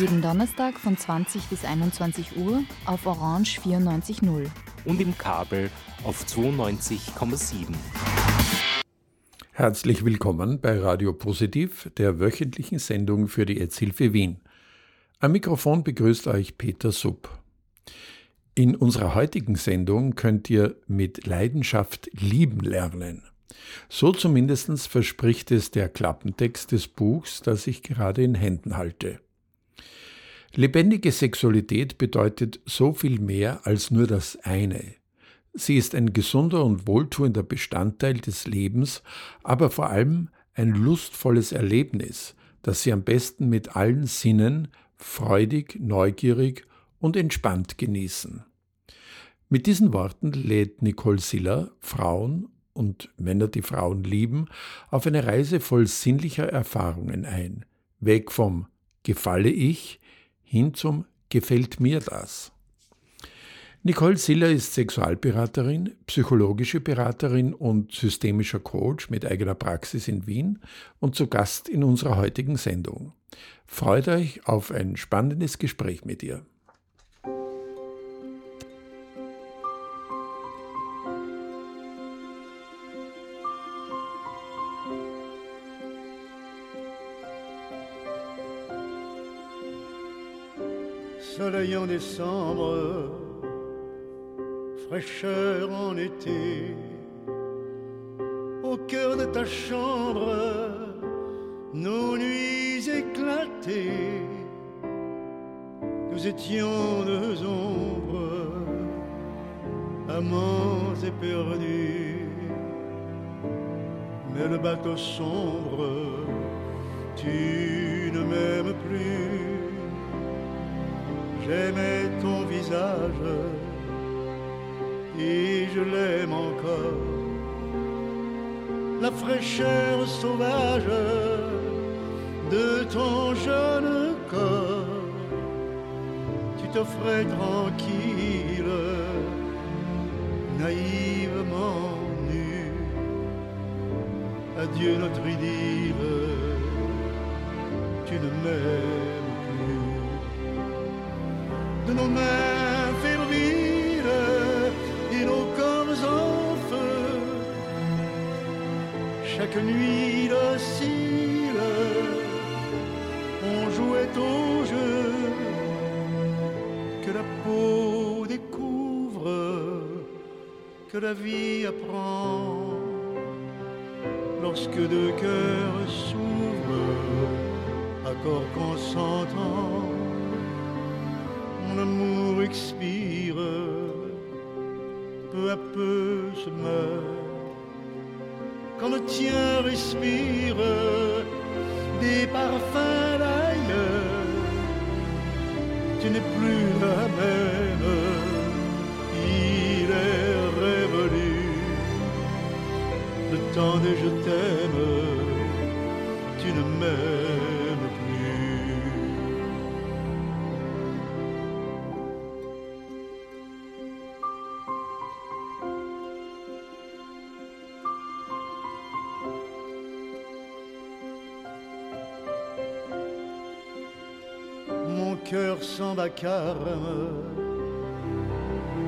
Jeden Donnerstag von 20 bis 21 Uhr auf Orange 94.0. Und im Kabel auf 92,7. Herzlich willkommen bei Radio Positiv, der wöchentlichen Sendung für die EZ-Hilfe Wien. Am Mikrofon begrüßt euch Peter Supp. In unserer heutigen Sendung könnt ihr mit Leidenschaft lieben lernen. So zumindest verspricht es der Klappentext des Buchs, das ich gerade in Händen halte. Lebendige Sexualität bedeutet so viel mehr als nur das eine. Sie ist ein gesunder und wohltuender Bestandteil des Lebens, aber vor allem ein lustvolles Erlebnis, das Sie am besten mit allen Sinnen freudig, neugierig und entspannt genießen. Mit diesen Worten lädt Nicole Siller Frauen und Männer, die Frauen lieben, auf eine Reise voll sinnlicher Erfahrungen ein, weg vom Gefalle ich hin zum Gefällt mir das? Nicole Siller ist Sexualberaterin, psychologische Beraterin und systemischer Coach mit eigener Praxis in Wien und zu Gast in unserer heutigen Sendung. Freut euch auf ein spannendes Gespräch mit ihr. En décembre, fraîcheur en été, au cœur de ta chambre, nos nuits éclatées, nous étions deux ombres, amants et perdus, mais le bateau sombre, tu ne m'aimes plus J'aimais ton visage et je l'aime encore. La fraîcheur sauvage de ton jeune corps, tu t'offrais tranquille, naïvement nu. Adieu notre idylle, tu ne m'aimes nos mains fébriles et nos corps en feu. Chaque nuit docile, on jouait au jeu que la peau découvre, que la vie apprend. Lorsque deux cœurs s'ouvrent, accord consentant l'amour expire, peu à peu se meurt. Quand le tien respire des parfums d'ailleurs, tu n'es plus la même, il est révolu. Le temps de je t'aime, tu ne m'aimes sans vacarme,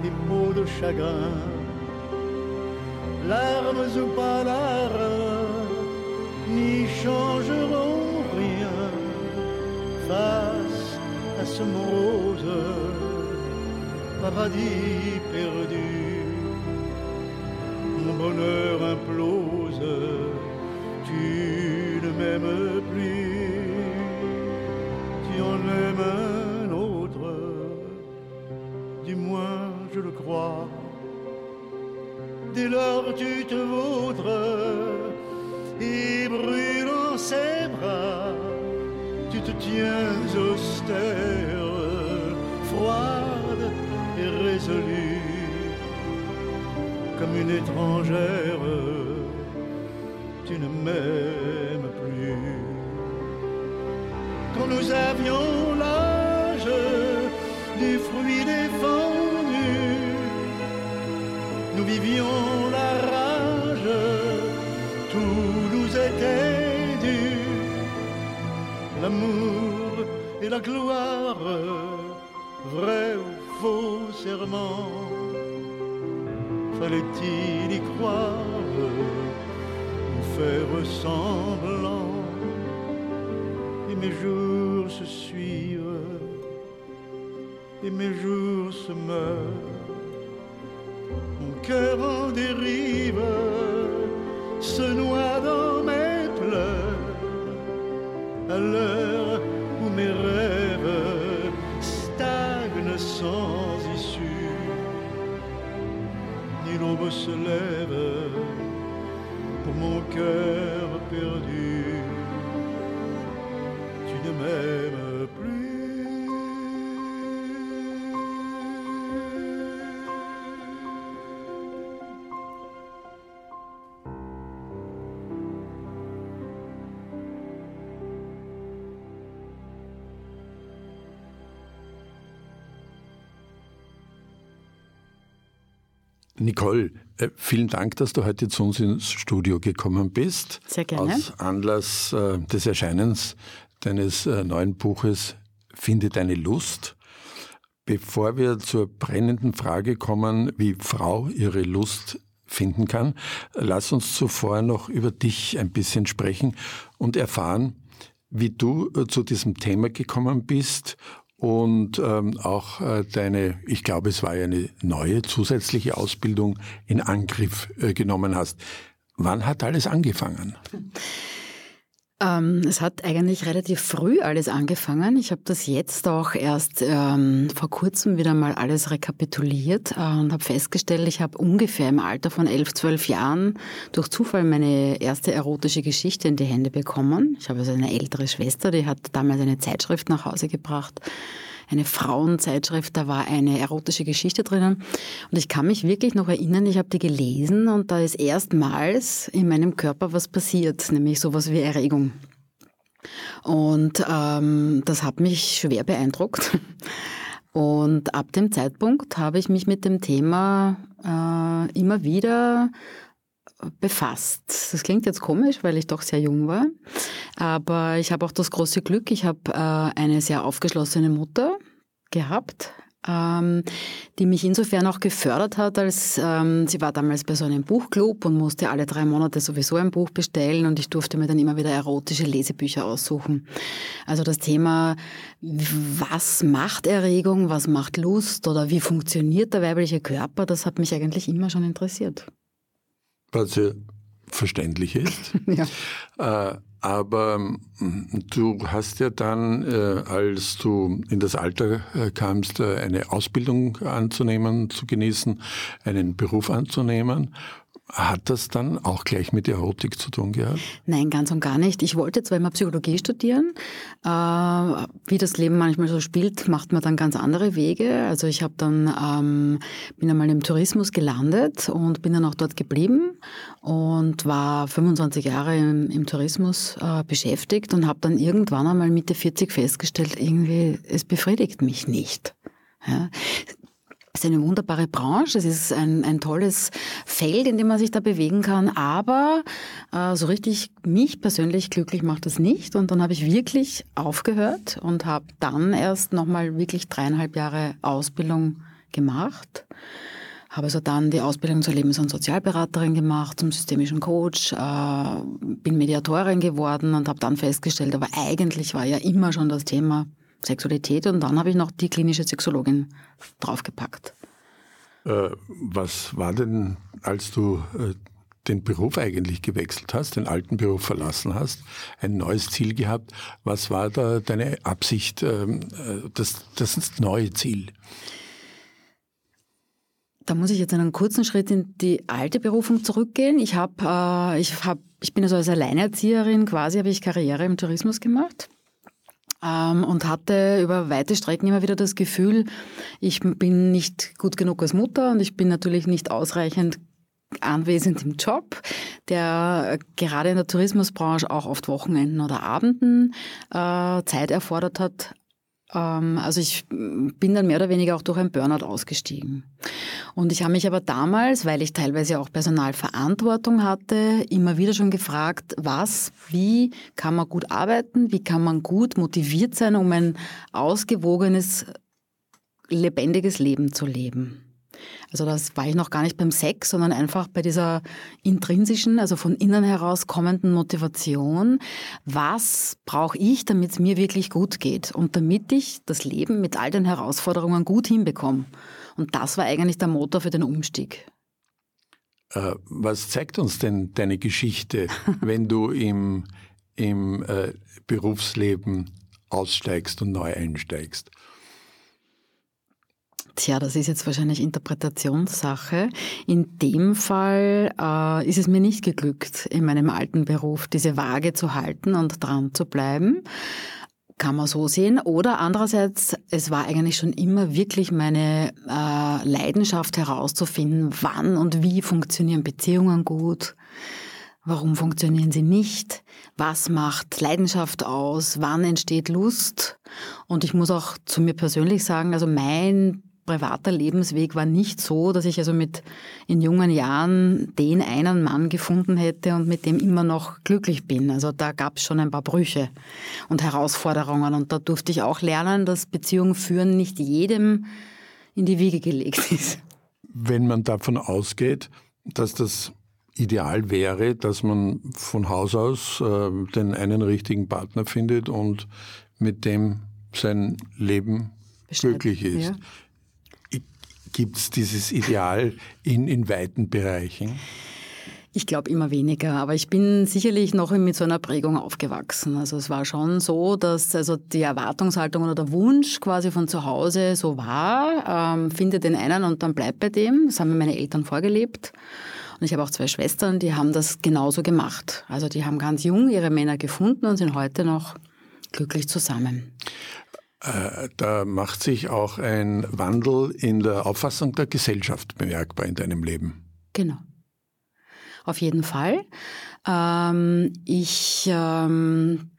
des peaux de chagrin, larmes ou pas larmes, n'y changeront rien face à ce morose paradis perdu. Mon bonheur implose, tu ne m'aimes plus, Dès lors tu te vaudres et brûlant ses bras, tu te tiens austère, froide et résolue comme une étrangère. Tu ne m'aimes plus. Quand nous avions vivions la rage, tout nous était dû. L'amour et la gloire, vrai ou faux serment, fallait-il y croire ou faire semblant? Et mes jours se suivent et mes jours se meurent cœur en dérive se noie dans mes pleurs à l'heure où mes rêves stagnent sans issue. Ni l'aube se lève pour mon cœur Nicole, äh, vielen Dank, dass du heute zu uns ins Studio gekommen bist. Sehr gerne. Aus Anlass äh, des Erscheinens deines äh, neuen Buches Finde deine Lust. Bevor wir zur brennenden Frage kommen, wie Frau ihre Lust finden kann, lass uns zuvor noch über dich ein bisschen sprechen und erfahren, wie du zu diesem Thema gekommen bist und ähm, auch äh, deine, ich glaube, es war ja eine neue zusätzliche Ausbildung in Angriff äh, genommen hast. Wann hat alles angefangen? Ähm, es hat eigentlich relativ früh alles angefangen. Ich habe das jetzt auch erst ähm, vor kurzem wieder mal alles rekapituliert äh, und habe festgestellt, ich habe ungefähr im Alter von elf, zwölf Jahren durch Zufall meine erste erotische Geschichte in die Hände bekommen. Ich habe also eine ältere Schwester, die hat damals eine Zeitschrift nach Hause gebracht eine Frauenzeitschrift, da war eine erotische Geschichte drinnen. Und ich kann mich wirklich noch erinnern, ich habe die gelesen und da ist erstmals in meinem Körper was passiert, nämlich sowas wie Erregung. Und ähm, das hat mich schwer beeindruckt. Und ab dem Zeitpunkt habe ich mich mit dem Thema äh, immer wieder befasst. Das klingt jetzt komisch, weil ich doch sehr jung war. Aber ich habe auch das große Glück, ich habe äh, eine sehr aufgeschlossene Mutter gehabt, ähm, die mich insofern auch gefördert hat, als ähm, sie war damals bei so einem Buchclub und musste alle drei Monate sowieso ein Buch bestellen und ich durfte mir dann immer wieder erotische Lesebücher aussuchen. Also das Thema, was macht Erregung, was macht Lust oder wie funktioniert der weibliche Körper, das hat mich eigentlich immer schon interessiert was ja verständlich ist. ja. Äh, aber mm, du hast ja dann, äh, als du in das Alter äh, kamst, äh, eine Ausbildung anzunehmen, zu genießen, einen Beruf anzunehmen hat das dann auch gleich mit Erotik zu tun gehabt? Nein, ganz und gar nicht. Ich wollte zwar immer Psychologie studieren. Äh, wie das Leben manchmal so spielt, macht man dann ganz andere Wege. Also ich habe dann ähm, bin einmal im Tourismus gelandet und bin dann auch dort geblieben und war 25 Jahre im, im Tourismus äh, beschäftigt und habe dann irgendwann einmal Mitte 40 festgestellt, irgendwie es befriedigt mich nicht. Ja. Ist eine wunderbare Branche, es ist ein, ein tolles Feld, in dem man sich da bewegen kann, aber äh, so richtig mich persönlich glücklich macht das nicht. Und dann habe ich wirklich aufgehört und habe dann erst nochmal wirklich dreieinhalb Jahre Ausbildung gemacht. Habe also dann die Ausbildung zur Lebens- und Sozialberaterin gemacht, zum systemischen Coach, äh, bin Mediatorin geworden und habe dann festgestellt, aber eigentlich war ja immer schon das Thema Sexualität und dann habe ich noch die klinische Sexologin draufgepackt. Äh, was war denn, als du äh, den Beruf eigentlich gewechselt hast, den alten Beruf verlassen hast, ein neues Ziel gehabt? Was war da deine Absicht, ähm, äh, das, das neue Ziel? Da muss ich jetzt einen kurzen Schritt in die alte Berufung zurückgehen. Ich habe, äh, ich habe, ich bin also als Alleinerzieherin quasi habe ich Karriere im Tourismus gemacht ähm, und hatte über weite Strecken immer wieder das Gefühl, ich bin nicht gut genug als Mutter und ich bin natürlich nicht ausreichend anwesend im Job, der gerade in der Tourismusbranche auch oft Wochenenden oder Abenden äh, Zeit erfordert hat. Ähm, also ich bin dann mehr oder weniger auch durch ein Burnout ausgestiegen. Und ich habe mich aber damals, weil ich teilweise auch Personalverantwortung hatte, immer wieder schon gefragt, was, wie kann man gut arbeiten, wie kann man gut motiviert sein, um ein ausgewogenes, lebendiges Leben zu leben. Also das war ich noch gar nicht beim Sex, sondern einfach bei dieser intrinsischen, also von innen heraus kommenden Motivation. Was brauche ich, damit es mir wirklich gut geht und damit ich das Leben mit all den Herausforderungen gut hinbekomme? Und das war eigentlich der Motor für den Umstieg. Äh, was zeigt uns denn deine Geschichte, wenn du im, im äh, Berufsleben aussteigst und neu einsteigst? Tja, das ist jetzt wahrscheinlich Interpretationssache. In dem Fall äh, ist es mir nicht geglückt, in meinem alten Beruf diese Waage zu halten und dran zu bleiben. Kann man so sehen. Oder andererseits, es war eigentlich schon immer wirklich meine äh, Leidenschaft herauszufinden, wann und wie funktionieren Beziehungen gut. Warum funktionieren sie nicht? Was macht Leidenschaft aus? Wann entsteht Lust? Und ich muss auch zu mir persönlich sagen, also mein privater Lebensweg war nicht so, dass ich also mit in jungen Jahren den einen Mann gefunden hätte und mit dem immer noch glücklich bin. Also da gab es schon ein paar Brüche und Herausforderungen und da durfte ich auch lernen, dass Beziehungen führen nicht jedem in die Wiege gelegt ist. Wenn man davon ausgeht, dass das ideal wäre, dass man von Haus aus äh, den einen richtigen Partner findet und mit dem sein Leben Bescheid. glücklich ist. Ja. Gibt es dieses Ideal in, in weiten Bereichen? Ich glaube immer weniger, aber ich bin sicherlich noch mit so einer Prägung aufgewachsen. Also es war schon so, dass also die Erwartungshaltung oder der Wunsch quasi von zu Hause so war, ähm, finde den einen und dann bleib bei dem. Das haben mir meine Eltern vorgelebt. Und ich habe auch zwei Schwestern, die haben das genauso gemacht. Also die haben ganz jung ihre Männer gefunden und sind heute noch glücklich zusammen. Äh, da macht sich auch ein Wandel in der Auffassung der Gesellschaft bemerkbar in deinem Leben. Genau. Auf jeden Fall. Ähm, ich ähm,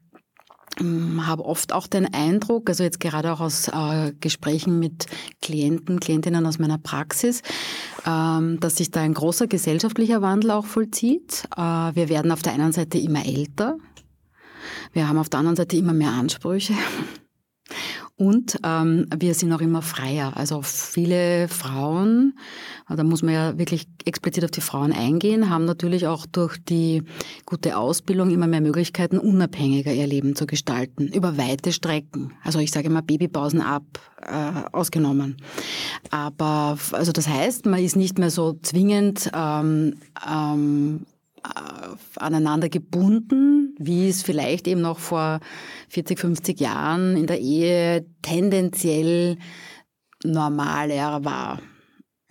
habe oft auch den Eindruck, also jetzt gerade auch aus äh, Gesprächen mit Klienten, Klientinnen aus meiner Praxis, ähm, dass sich da ein großer gesellschaftlicher Wandel auch vollzieht. Äh, wir werden auf der einen Seite immer älter. Wir haben auf der anderen Seite immer mehr Ansprüche. Und ähm, wir sind auch immer freier. Also viele Frauen, da muss man ja wirklich explizit auf die Frauen eingehen, haben natürlich auch durch die gute Ausbildung immer mehr Möglichkeiten, unabhängiger ihr Leben zu gestalten, über weite Strecken. Also ich sage immer Babypausen ab, äh, ausgenommen. Aber also das heißt, man ist nicht mehr so zwingend ähm, ähm, äh, aneinander gebunden, wie es vielleicht eben noch vor 40, 50 Jahren in der Ehe tendenziell normaler war.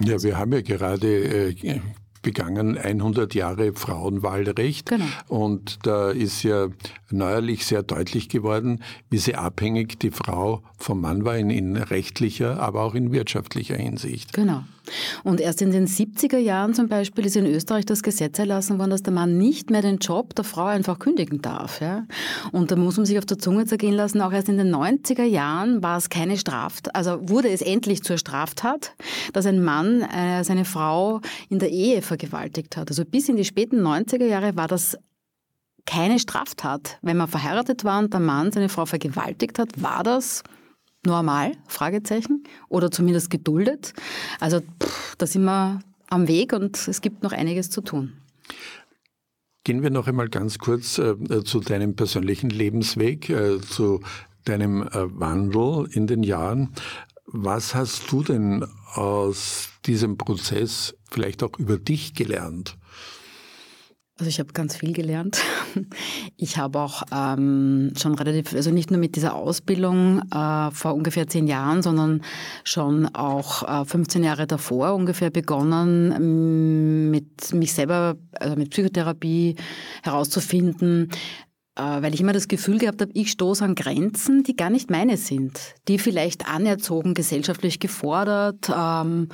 Ja, wir haben ja gerade äh, begangen 100 Jahre Frauenwahlrecht. Genau. Und da ist ja neuerlich sehr deutlich geworden, wie sehr abhängig die Frau vom Mann war in, in rechtlicher, aber auch in wirtschaftlicher Hinsicht. Genau. Und erst in den 70er Jahren zum Beispiel ist in Österreich das Gesetz erlassen worden, dass der Mann nicht mehr den Job der Frau einfach kündigen darf. Ja? Und da muss man sich auf der Zunge zergehen lassen, auch erst in den 90er Jahren war es keine Straftat, also wurde es endlich zur Straftat, dass ein Mann äh, seine Frau in der Ehe vergewaltigt hat. Also bis in die späten 90er Jahre war das keine Straftat. Wenn man verheiratet war und der Mann seine Frau vergewaltigt hat, war das normal? Fragezeichen. Oder zumindest geduldet. Also pff, da sind wir am Weg und es gibt noch einiges zu tun. Gehen wir noch einmal ganz kurz äh, zu deinem persönlichen Lebensweg, äh, zu deinem äh, Wandel in den Jahren. Was hast du denn aus diesem Prozess vielleicht auch über dich gelernt? Also ich habe ganz viel gelernt. Ich habe auch ähm, schon relativ, also nicht nur mit dieser Ausbildung äh, vor ungefähr zehn Jahren, sondern schon auch äh, 15 Jahre davor ungefähr begonnen, mit mich selber, also mit Psychotherapie herauszufinden, äh, weil ich immer das Gefühl gehabt habe, ich stoße an Grenzen, die gar nicht meine sind, die vielleicht anerzogen, gesellschaftlich gefordert, ähm,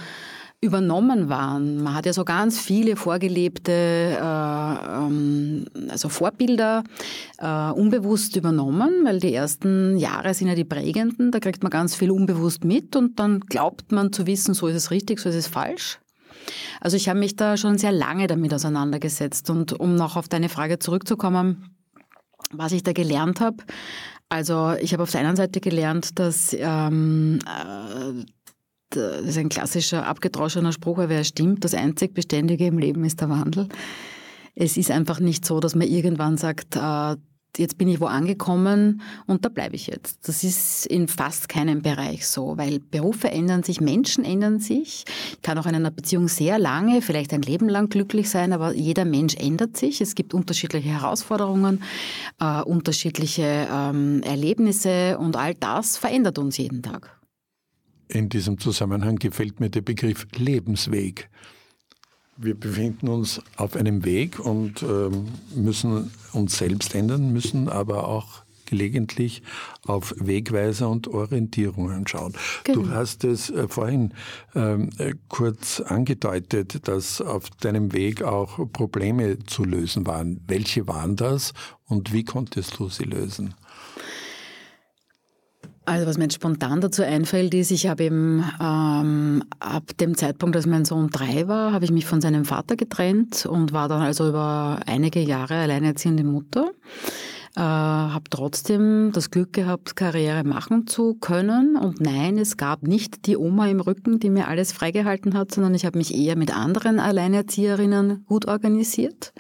übernommen waren. Man hat ja so ganz viele vorgelebte äh, ähm, also Vorbilder äh, unbewusst übernommen, weil die ersten Jahre sind ja die prägenden, da kriegt man ganz viel unbewusst mit und dann glaubt man zu wissen, so ist es richtig, so ist es falsch. Also ich habe mich da schon sehr lange damit auseinandergesetzt und um noch auf deine Frage zurückzukommen, was ich da gelernt habe. Also ich habe auf der einen Seite gelernt, dass ähm, äh, das ist ein klassischer abgedroschener Spruch, aber er stimmt, das einzig Beständige im Leben ist der Wandel. Es ist einfach nicht so, dass man irgendwann sagt, äh, jetzt bin ich wo angekommen und da bleibe ich jetzt. Das ist in fast keinem Bereich so, weil Berufe ändern sich, Menschen ändern sich. Ich kann auch in einer Beziehung sehr lange, vielleicht ein Leben lang glücklich sein, aber jeder Mensch ändert sich. Es gibt unterschiedliche Herausforderungen, äh, unterschiedliche ähm, Erlebnisse und all das verändert uns jeden Tag. In diesem Zusammenhang gefällt mir der Begriff Lebensweg. Wir befinden uns auf einem Weg und ähm, müssen uns selbst ändern, müssen aber auch gelegentlich auf Wegweiser und Orientierungen schauen. Genau. Du hast es äh, vorhin ähm, äh, kurz angedeutet, dass auf deinem Weg auch Probleme zu lösen waren. Welche waren das und wie konntest du sie lösen? Also was mir jetzt spontan dazu einfällt, ist, ich habe eben ähm, ab dem Zeitpunkt, als mein Sohn drei war, habe ich mich von seinem Vater getrennt und war dann also über einige Jahre alleinerziehende Mutter. Äh, habe trotzdem das Glück gehabt, Karriere machen zu können. Und nein, es gab nicht die Oma im Rücken, die mir alles freigehalten hat, sondern ich habe mich eher mit anderen Alleinerzieherinnen gut organisiert.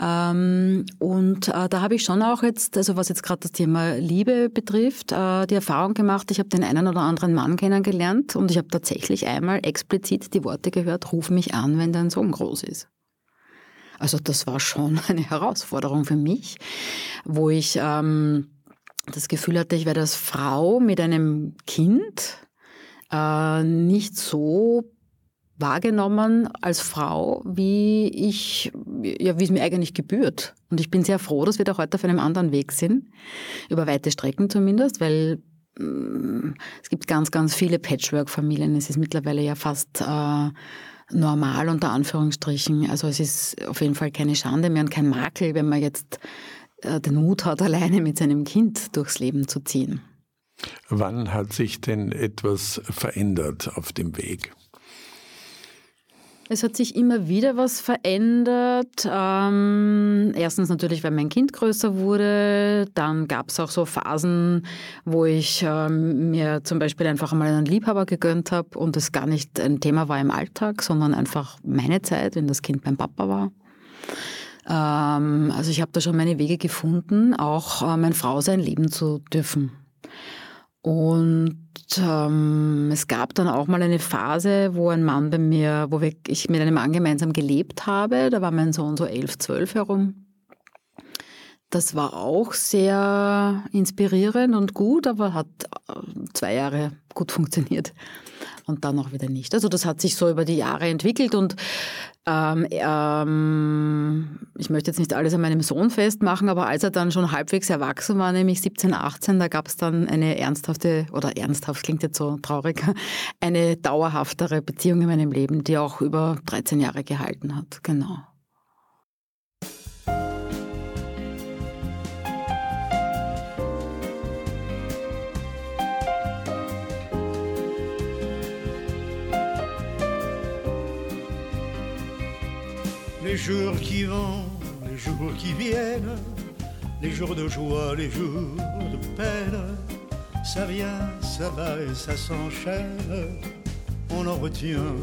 Ähm, und äh, da habe ich schon auch jetzt, also was jetzt gerade das Thema Liebe betrifft, äh, die Erfahrung gemacht, ich habe den einen oder anderen Mann kennengelernt und ich habe tatsächlich einmal explizit die Worte gehört, ruf mich an, wenn dein Sohn groß ist. Also das war schon eine Herausforderung für mich, wo ich ähm, das Gefühl hatte, ich werde als Frau mit einem Kind äh, nicht so wahrgenommen als Frau, wie ich, ja, wie es mir eigentlich gebührt. Und ich bin sehr froh, dass wir da heute auf einem anderen Weg sind. Über weite Strecken zumindest, weil äh, es gibt ganz, ganz viele Patchwork-Familien. Es ist mittlerweile ja fast äh, normal unter Anführungsstrichen. Also es ist auf jeden Fall keine Schande mehr und kein Makel, wenn man jetzt äh, den Mut hat, alleine mit seinem Kind durchs Leben zu ziehen. Wann hat sich denn etwas verändert auf dem Weg? Es hat sich immer wieder was verändert. Ähm, erstens natürlich, weil mein Kind größer wurde. Dann gab es auch so Phasen, wo ich ähm, mir zum Beispiel einfach mal einen Liebhaber gegönnt habe und es gar nicht ein Thema war im Alltag, sondern einfach meine Zeit, wenn das Kind beim Papa war. Ähm, also ich habe da schon meine Wege gefunden, auch äh, mein Frau sein leben zu dürfen. Und ähm, es gab dann auch mal eine Phase, wo ein Mann bei mir, wo ich mit einem Mann gemeinsam gelebt habe. Da war mein Sohn so elf, zwölf herum. Das war auch sehr inspirierend und gut, aber hat äh, zwei Jahre gut funktioniert und dann auch wieder nicht. Also das hat sich so über die Jahre entwickelt und ähm, ähm, ich möchte jetzt nicht alles an meinem Sohn festmachen, aber als er dann schon halbwegs erwachsen war, nämlich 17, 18, da gab es dann eine ernsthafte, oder ernsthaft klingt jetzt so traurig, eine dauerhaftere Beziehung in meinem Leben, die auch über 13 Jahre gehalten hat. Genau. Les jours qui vont, les jours qui viennent, les jours de joie, les jours de peine, ça vient, ça va et ça s'enchaîne. On en retient,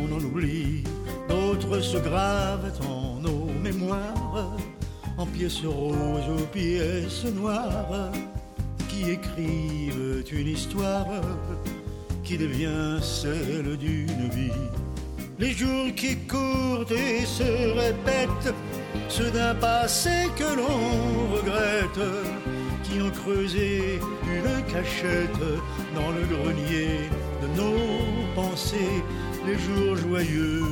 on en oublie, d'autres se gravent en nos mémoires, en pièces roses ou pièces noires, qui écrivent une histoire qui devient celle d'une vie les jours qui courent et se répètent, ceux d'un passé que l'on regrette, qui ont creusé une cachette dans le grenier de nos pensées, les jours joyeux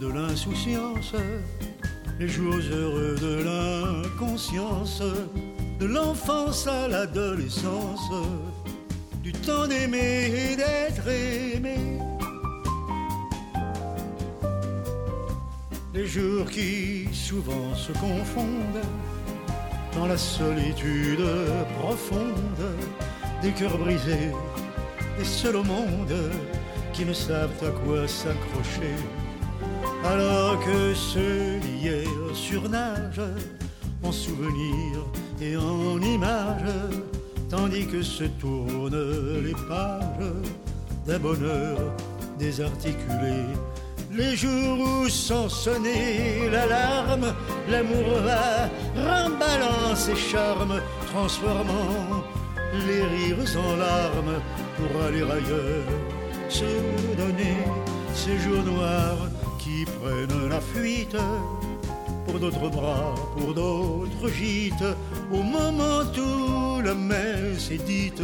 de l'insouciance, les jours heureux de l'inconscience, de l'enfance à l'adolescence, du temps d'aimer et d'être aimé. Jours qui souvent se confondent dans la solitude profonde des cœurs brisés, des seuls au monde qui ne savent à quoi s'accrocher alors que ceux d'hier surnagent en souvenirs et en images, tandis que se tournent les pages d'un bonheur désarticulé. Les jours où sans sonner l'alarme, l'amour va remballant ses charmes, transformant les rires en larmes pour aller ailleurs, se donner ces jours noirs qui prennent la fuite pour d'autres bras, pour d'autres gîtes, au moment où la messe est dite,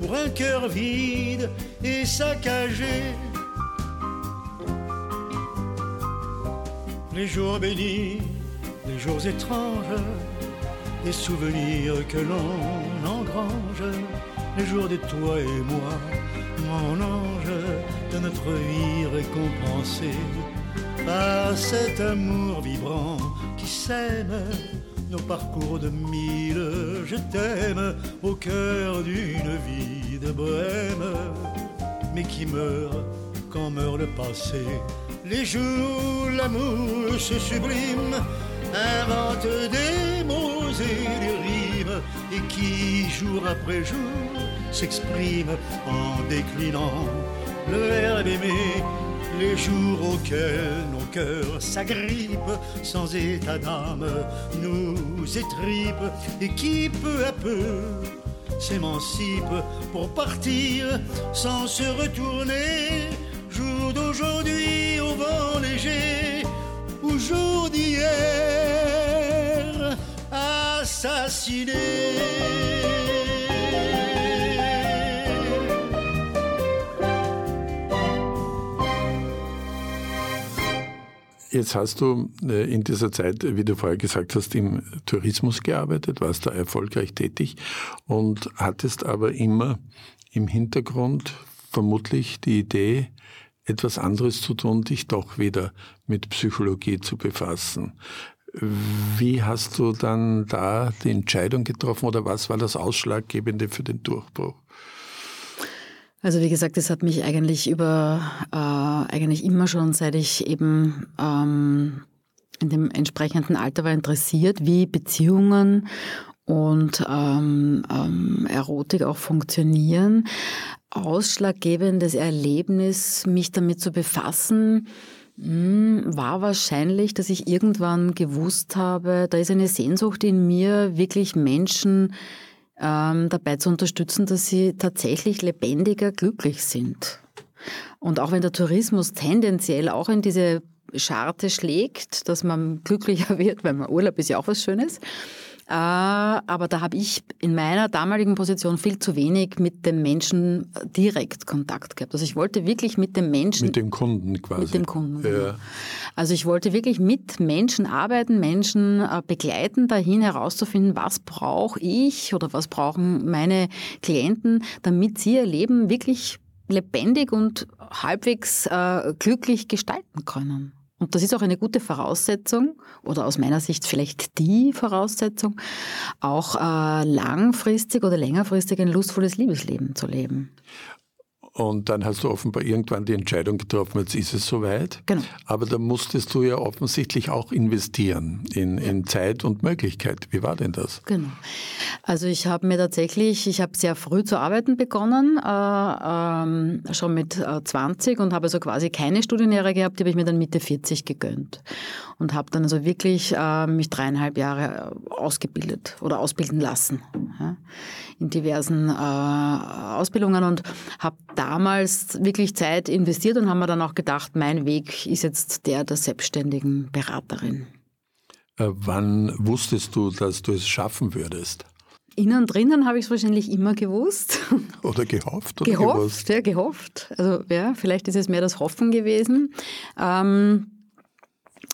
pour un cœur vide et saccagé. Les jours bénis, les jours étranges, des souvenirs que l'on engrange, les jours de toi et moi, mon ange, de notre vie récompensée par cet amour vibrant qui sème nos parcours de mille je t'aime au cœur d'une vie de bohème, mais qui meurt quand meurt le passé. Les jours, l'amour se sublime, invente des mots et des rimes, et qui, jour après jour, s'exprime en déclinant le verbe les jours auxquels nos cœurs s'agrippent sans état d'âme, nous étripent et qui peu à peu s'émancipent pour partir sans se retourner. Jour d'hier. Jetzt hast du äh, in dieser Zeit, wie du vorher gesagt hast, im Tourismus gearbeitet, warst da erfolgreich tätig und hattest aber immer im Hintergrund vermutlich die Idee, etwas anderes zu tun, dich doch wieder mit Psychologie zu befassen. Wie hast du dann da die Entscheidung getroffen oder was war das Ausschlaggebende für den Durchbruch? Also wie gesagt, es hat mich eigentlich über äh, eigentlich immer schon, seit ich eben ähm, in dem entsprechenden Alter war, interessiert, wie Beziehungen und ähm, ähm, Erotik auch funktionieren. Ausschlaggebendes Erlebnis, mich damit zu befassen, mh, war wahrscheinlich, dass ich irgendwann gewusst habe, da ist eine Sehnsucht in mir, wirklich Menschen ähm, dabei zu unterstützen, dass sie tatsächlich lebendiger glücklich sind. Und auch wenn der Tourismus tendenziell auch in diese Scharte schlägt, dass man glücklicher wird, weil man Urlaub ist ja auch was Schönes, aber da habe ich in meiner damaligen Position viel zu wenig mit dem Menschen direkt Kontakt gehabt. Also ich wollte wirklich mit dem Menschen. Mit dem Kunden quasi. Mit dem Kunden. Ja. Also ich wollte wirklich mit Menschen arbeiten, Menschen äh, begleiten, dahin herauszufinden, was brauche ich oder was brauchen meine Klienten, damit sie ihr Leben wirklich lebendig und halbwegs äh, glücklich gestalten können. Und das ist auch eine gute Voraussetzung oder aus meiner Sicht vielleicht die Voraussetzung, auch äh, langfristig oder längerfristig ein lustvolles Liebesleben zu leben. Und dann hast du offenbar irgendwann die Entscheidung getroffen, jetzt ist es soweit. Genau. Aber da musstest du ja offensichtlich auch investieren in, in Zeit und Möglichkeit. Wie war denn das? Genau. Also ich habe mir tatsächlich, ich habe sehr früh zu arbeiten begonnen, äh, ähm, schon mit äh, 20 und habe also quasi keine Studienjahre gehabt, die habe ich mir dann Mitte 40 gegönnt. Und habe dann also wirklich äh, mich dreieinhalb Jahre äh, ausgebildet oder ausbilden lassen. Ja, in diversen äh, Ausbildungen und habe damals wirklich Zeit investiert und haben mir dann auch gedacht, mein Weg ist jetzt der der selbstständigen Beraterin. Äh, wann wusstest du, dass du es schaffen würdest? Innen drinnen habe ich es wahrscheinlich immer gewusst. Oder gehofft? Oder gehofft, gewusst? ja, gehofft. Also ja, vielleicht ist es mehr das Hoffen gewesen. Ähm,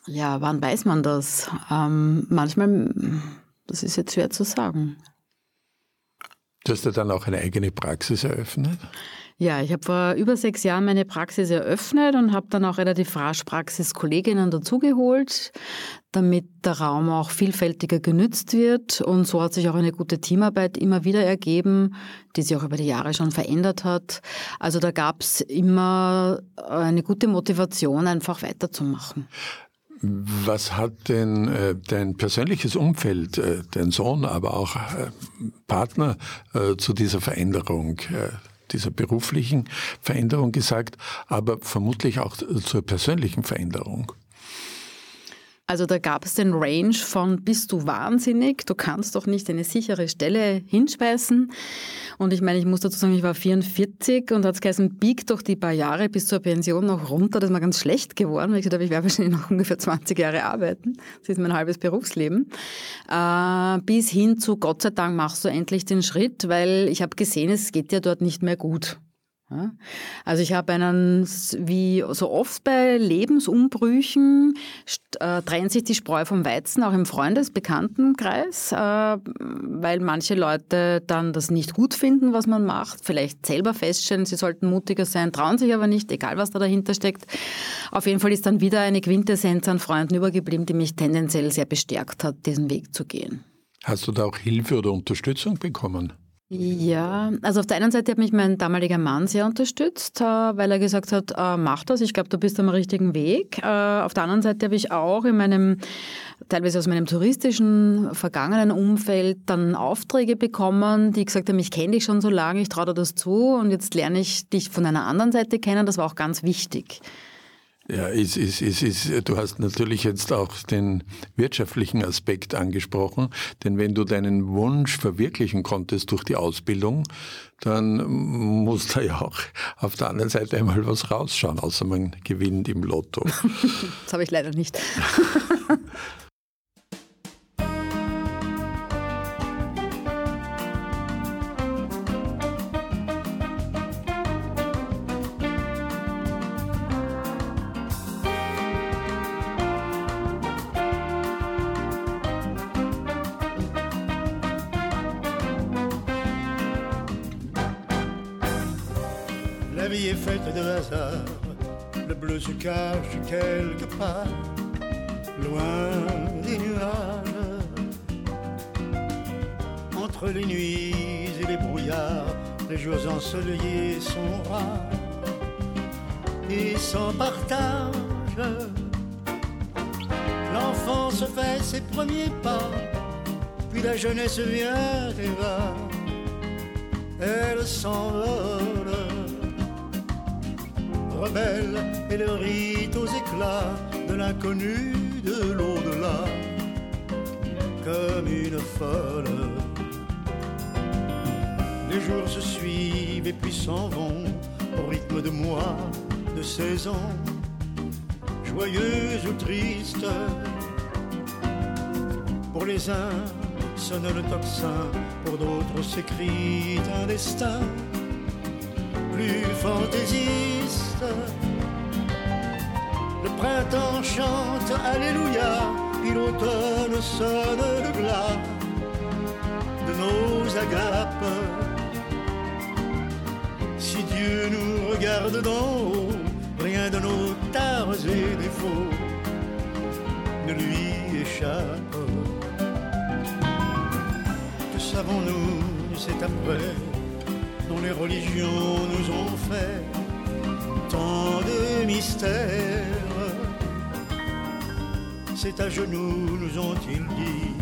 Ja, wann weiß man das? Ähm, manchmal, das ist jetzt schwer zu sagen. Du hast ja dann auch eine eigene Praxis eröffnet? Ja, ich habe vor über sechs Jahren meine Praxis eröffnet und habe dann auch relativ rasch Praxiskolleginnen dazugeholt, damit der Raum auch vielfältiger genützt wird. Und so hat sich auch eine gute Teamarbeit immer wieder ergeben, die sich auch über die Jahre schon verändert hat. Also da gab es immer eine gute Motivation, einfach weiterzumachen. Was hat denn äh, dein persönliches Umfeld, äh, dein Sohn, aber auch äh, Partner äh, zu dieser Veränderung, äh, dieser beruflichen Veränderung gesagt, aber vermutlich auch zur persönlichen Veränderung? Also da gab es den Range von bist du wahnsinnig, du kannst doch nicht eine sichere Stelle hinspeisen. Und ich meine, ich muss dazu sagen, ich war 44 und hat es geheißen, bieg doch die paar Jahre bis zur Pension noch runter. Das ist mir ganz schlecht geworden, weil ich gesagt habe, ich werde wahrscheinlich noch ungefähr 20 Jahre arbeiten. Das ist mein halbes Berufsleben. Äh, bis hin zu Gott sei Dank machst du endlich den Schritt, weil ich habe gesehen, es geht dir dort nicht mehr gut. Also ich habe einen, wie so oft bei Lebensumbrüchen, äh, trennt sich die Spreu vom Weizen, auch im Freundesbekanntenkreis, äh, weil manche Leute dann das nicht gut finden, was man macht, vielleicht selber feststellen, sie sollten mutiger sein, trauen sich aber nicht, egal was da dahinter steckt. Auf jeden Fall ist dann wieder eine Quintessenz an Freunden übergeblieben, die mich tendenziell sehr bestärkt hat, diesen Weg zu gehen. Hast du da auch Hilfe oder Unterstützung bekommen? Ja, also auf der einen Seite hat mich mein damaliger Mann sehr unterstützt, äh, weil er gesagt hat, äh, mach das, ich glaube, du bist am richtigen Weg. Äh, auf der anderen Seite habe ich auch in meinem, teilweise aus meinem touristischen, vergangenen Umfeld dann Aufträge bekommen, die gesagt haben, ich kenne dich schon so lange, ich traue dir das zu und jetzt lerne ich dich von einer anderen Seite kennen. Das war auch ganz wichtig. Ja, ist, ist, ist, ist, du hast natürlich jetzt auch den wirtschaftlichen Aspekt angesprochen, denn wenn du deinen Wunsch verwirklichen konntest durch die Ausbildung, dann muss da ja auch auf der anderen Seite einmal was rausschauen, außer man gewinnt im Lotto. das habe ich leider nicht. quelque part, loin des nuages. Entre les nuits et les brouillards, les jours ensoleillés sont rares et sans partage. L'enfant se fait ses premiers pas, puis la jeunesse vient et va, elle s'envole rebelle et le rite aux éclats de l'inconnu de l'au-delà, comme une folle. Les jours se suivent et puis s'en vont au rythme de mois, de saisons, joyeuses ou tristes. Pour les uns sonne le tocsin, pour d'autres s'écrit un destin plus fantaisiste. Le printemps chante Alléluia, puis l'automne sonne le glas de nos agapes. Si Dieu nous regarde d'en haut, rien de nos tares et défauts ne lui échappe. Que savons-nous, c'est après les religions nous ont fait tant de mystères. C'est à genoux, nous ont-ils dit,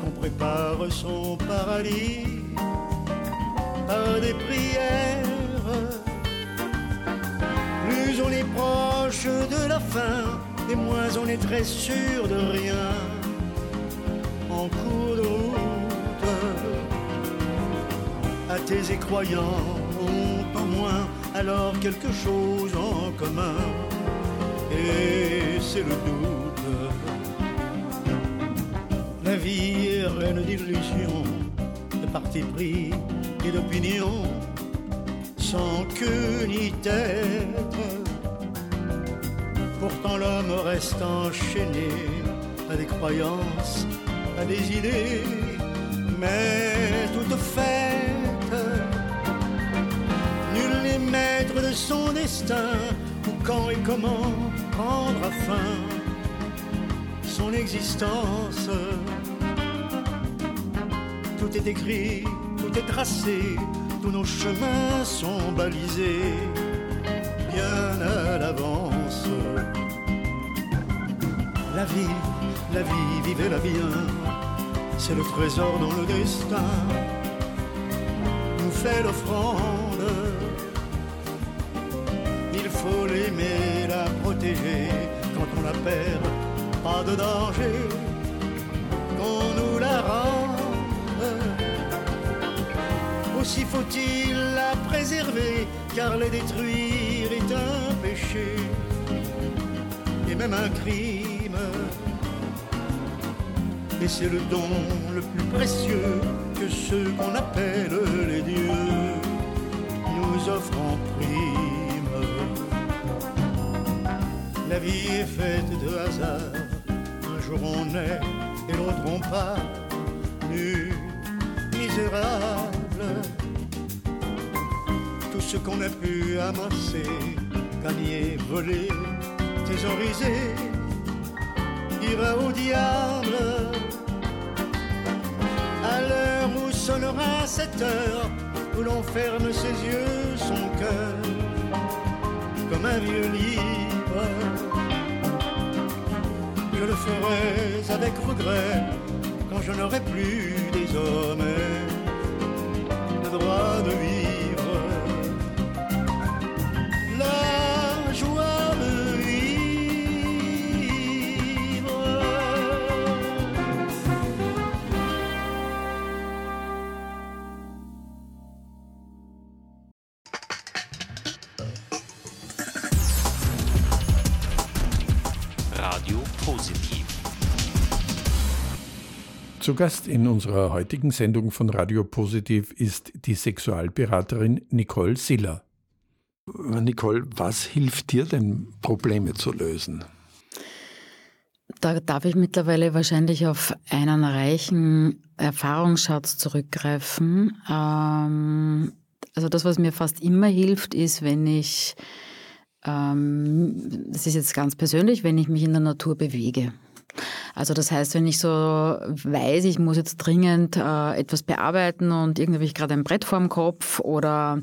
qu'on prépare son paradis par des prières. Plus on est proche de la fin, et moins on est très sûr de rien. En cours de route, athées et croyants ont en moins alors quelque chose en commun, et c'est le doute. La vie est reine d'illusions, de parti pris et d'opinion, sans queue ni tête. Pourtant l'homme reste enchaîné à des croyances, à des idées, mais toutes faites. Son destin, ou quand et comment prendre fin son existence? Tout est écrit, tout est tracé, tous nos chemins sont balisés bien à l'avance. La vie, la vie, vivez-la bien, c'est le trésor dont le destin nous fait l'offrande. Faut l'aimer, la protéger quand on la perd, pas de danger qu'on nous la rende. Aussi faut-il la préserver, car les détruire est un péché et même un crime. Et c'est le don le plus précieux que ceux qu'on appelle les dieux nous offrent en prime. La vie est faite de hasard, un jour on est et l'autre on part, nu, misérable. Tout ce qu'on a pu amasser, gagner, voler, thésauriser, ira au diable. À l'heure où sonnera cette heure, où l'on ferme ses yeux, son cœur, comme un vieux livre. Je le ferai avec regret quand je n'aurai plus désormais le positiv. Zu Gast in unserer heutigen Sendung von Radio Positiv ist die Sexualberaterin Nicole Siller. Nicole, was hilft dir denn, Probleme zu lösen? Da darf ich mittlerweile wahrscheinlich auf einen reichen Erfahrungsschatz zurückgreifen. Ähm, also das, was mir fast immer hilft, ist, wenn ich, ähm, das ist jetzt ganz persönlich, wenn ich mich in der Natur bewege. Also das heißt, wenn ich so weiß, ich muss jetzt dringend äh, etwas bearbeiten und irgendwie habe ich gerade ein Brett vorm Kopf oder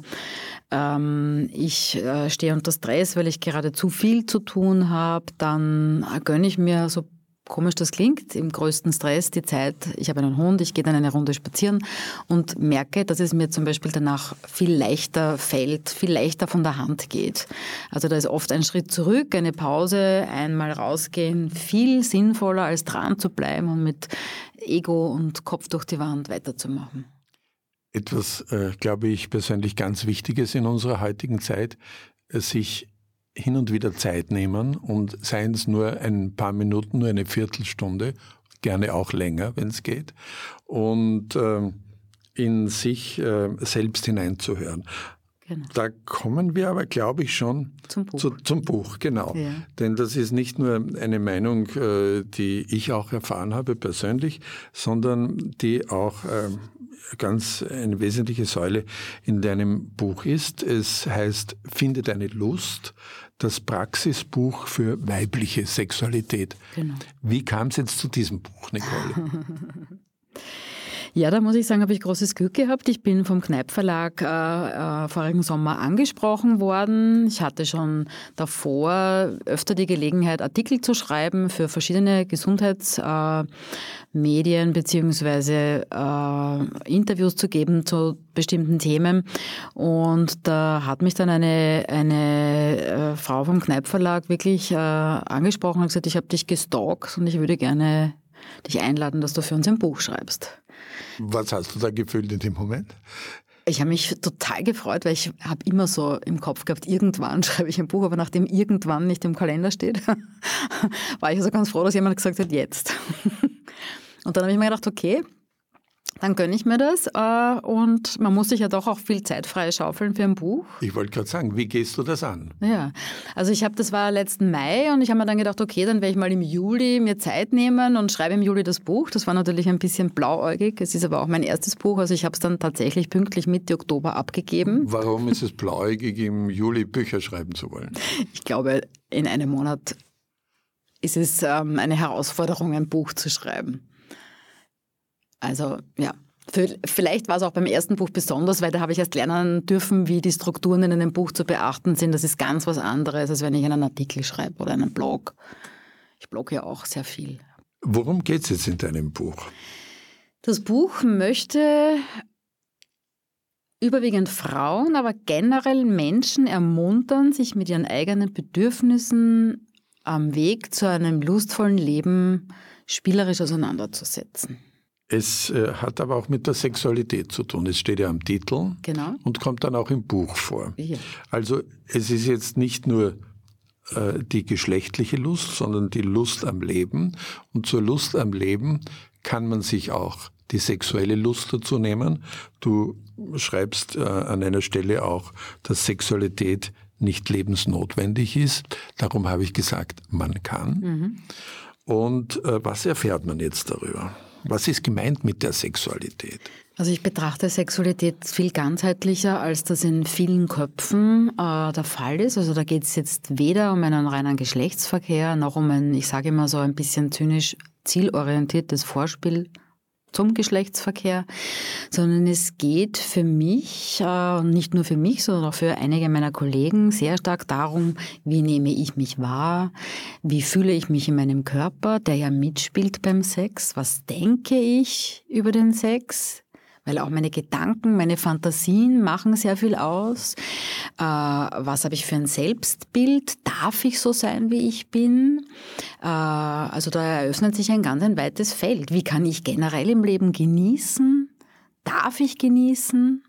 ähm, ich äh, stehe unter Stress, weil ich gerade zu viel zu tun habe, dann gönne ich mir so komisch das klingt, im größten Stress die Zeit, ich habe einen Hund, ich gehe dann eine Runde spazieren und merke, dass es mir zum Beispiel danach viel leichter fällt, viel leichter von der Hand geht. Also da ist oft ein Schritt zurück, eine Pause, einmal rausgehen, viel sinnvoller als dran zu bleiben und mit Ego und Kopf durch die Wand weiterzumachen. Etwas, äh, glaube ich, persönlich ganz Wichtiges in unserer heutigen Zeit, äh, sich hin und wieder Zeit nehmen und seien es nur ein paar Minuten, nur eine Viertelstunde, gerne auch länger, wenn es geht, und äh, in sich äh, selbst hineinzuhören. Genau. Da kommen wir aber, glaube ich, schon Zum Buch. Zu, zum Buch, genau. Ja. Denn das ist nicht nur eine Meinung, äh, die ich auch erfahren habe persönlich, sondern die auch ähm, ganz eine wesentliche Säule in deinem Buch ist. Es heißt Finde deine Lust, das Praxisbuch für weibliche Sexualität. Genau. Wie kam es jetzt zu diesem Buch, Nicole? Ja, da muss ich sagen, habe ich großes Glück gehabt. Ich bin vom Kneip Verlag äh, äh, vorigen Sommer angesprochen worden. Ich hatte schon davor öfter die Gelegenheit, Artikel zu schreiben für verschiedene Gesundheitsmedien äh, beziehungsweise äh, Interviews zu geben zu bestimmten Themen. Und da hat mich dann eine, eine äh, Frau vom Kneip Verlag wirklich äh, angesprochen und gesagt, ich habe dich gestalkt und ich würde gerne dich einladen, dass du für uns ein Buch schreibst. Was hast du da gefühlt in dem Moment? Ich habe mich total gefreut, weil ich habe immer so im Kopf gehabt, irgendwann schreibe ich ein Buch, aber nachdem irgendwann nicht im Kalender steht, war ich also ganz froh, dass jemand gesagt hat, jetzt. Und dann habe ich mir gedacht, okay, dann gönne ich mir das. Äh, und man muss sich ja doch auch viel Zeit frei schaufeln für ein Buch. Ich wollte gerade sagen, wie gehst du das an? Ja, also ich habe, das war letzten Mai und ich habe mir dann gedacht, okay, dann werde ich mal im Juli mir Zeit nehmen und schreibe im Juli das Buch. Das war natürlich ein bisschen blauäugig. Es ist aber auch mein erstes Buch, also ich habe es dann tatsächlich pünktlich Mitte Oktober abgegeben. Warum ist es blauäugig, im Juli Bücher schreiben zu wollen? Ich glaube, in einem Monat ist es ähm, eine Herausforderung, ein Buch zu schreiben. Also ja, Vielleicht war es auch beim ersten Buch besonders, weil da habe ich erst lernen dürfen, wie die Strukturen in einem Buch zu beachten sind. Das ist ganz was anderes, als wenn ich einen Artikel schreibe oder einen Blog. Ich blogge ja auch sehr viel. Worum geht es jetzt in deinem Buch? Das Buch möchte überwiegend Frauen, aber generell Menschen ermuntern, sich mit ihren eigenen Bedürfnissen am Weg zu einem lustvollen Leben spielerisch auseinanderzusetzen. Es äh, hat aber auch mit der Sexualität zu tun. Es steht ja am Titel genau. und kommt dann auch im Buch vor. Ja. Also es ist jetzt nicht nur äh, die geschlechtliche Lust, sondern die Lust am Leben. Und zur Lust am Leben kann man sich auch die sexuelle Lust dazu nehmen. Du schreibst äh, an einer Stelle auch, dass Sexualität nicht lebensnotwendig ist. Darum habe ich gesagt, man kann. Mhm. Und was erfährt man jetzt darüber? Was ist gemeint mit der Sexualität? Also ich betrachte Sexualität viel ganzheitlicher, als das in vielen Köpfen äh, der Fall ist. Also da geht es jetzt weder um einen reinen Geschlechtsverkehr noch um ein, ich sage immer so ein bisschen zynisch, zielorientiertes Vorspiel zum Geschlechtsverkehr, sondern es geht für mich, äh, nicht nur für mich, sondern auch für einige meiner Kollegen sehr stark darum, wie nehme ich mich wahr, wie fühle ich mich in meinem Körper, der ja mitspielt beim Sex, was denke ich über den Sex, weil auch meine Gedanken, meine Fantasien machen sehr viel aus. Äh, was habe ich für ein Selbstbild? Darf ich so sein, wie ich bin? Äh, also da eröffnet sich ein ganz ein weites Feld. Wie kann ich generell im Leben genießen? Darf ich genießen?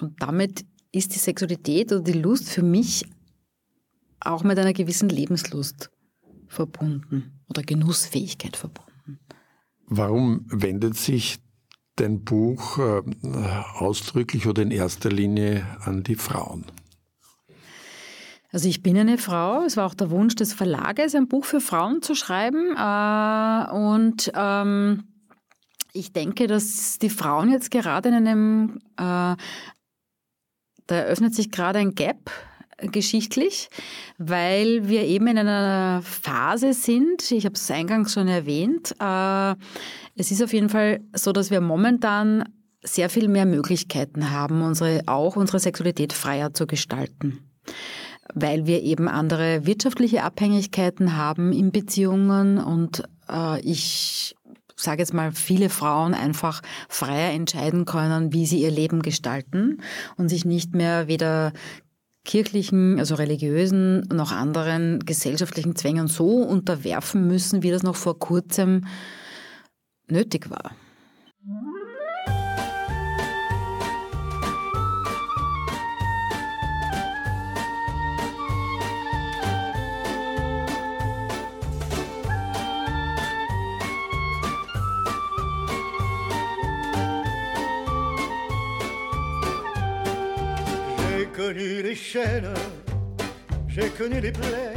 Und damit ist die Sexualität oder die Lust für mich auch mit einer gewissen Lebenslust verbunden oder Genussfähigkeit verbunden. Warum wendet sich dein Buch äh, ausdrücklich oder in erster Linie an die Frauen? Also ich bin eine Frau. Es war auch der Wunsch des Verlages, ein Buch für Frauen zu schreiben. Äh, und ähm, ich denke, dass die Frauen jetzt gerade in einem, äh, da eröffnet sich gerade ein Gap geschichtlich, weil wir eben in einer Phase sind, ich habe es eingangs schon erwähnt, äh, es ist auf jeden Fall so, dass wir momentan sehr viel mehr Möglichkeiten haben, unsere, auch unsere Sexualität freier zu gestalten. Weil wir eben andere wirtschaftliche Abhängigkeiten haben in Beziehungen und äh, ich sage jetzt mal, viele Frauen einfach freier entscheiden können, wie sie ihr Leben gestalten und sich nicht mehr weder kirchlichen, also religiösen, noch anderen gesellschaftlichen Zwängen so unterwerfen müssen, wie das noch vor kurzem nötig war. Connu les chaînes, j'ai connu les plaies,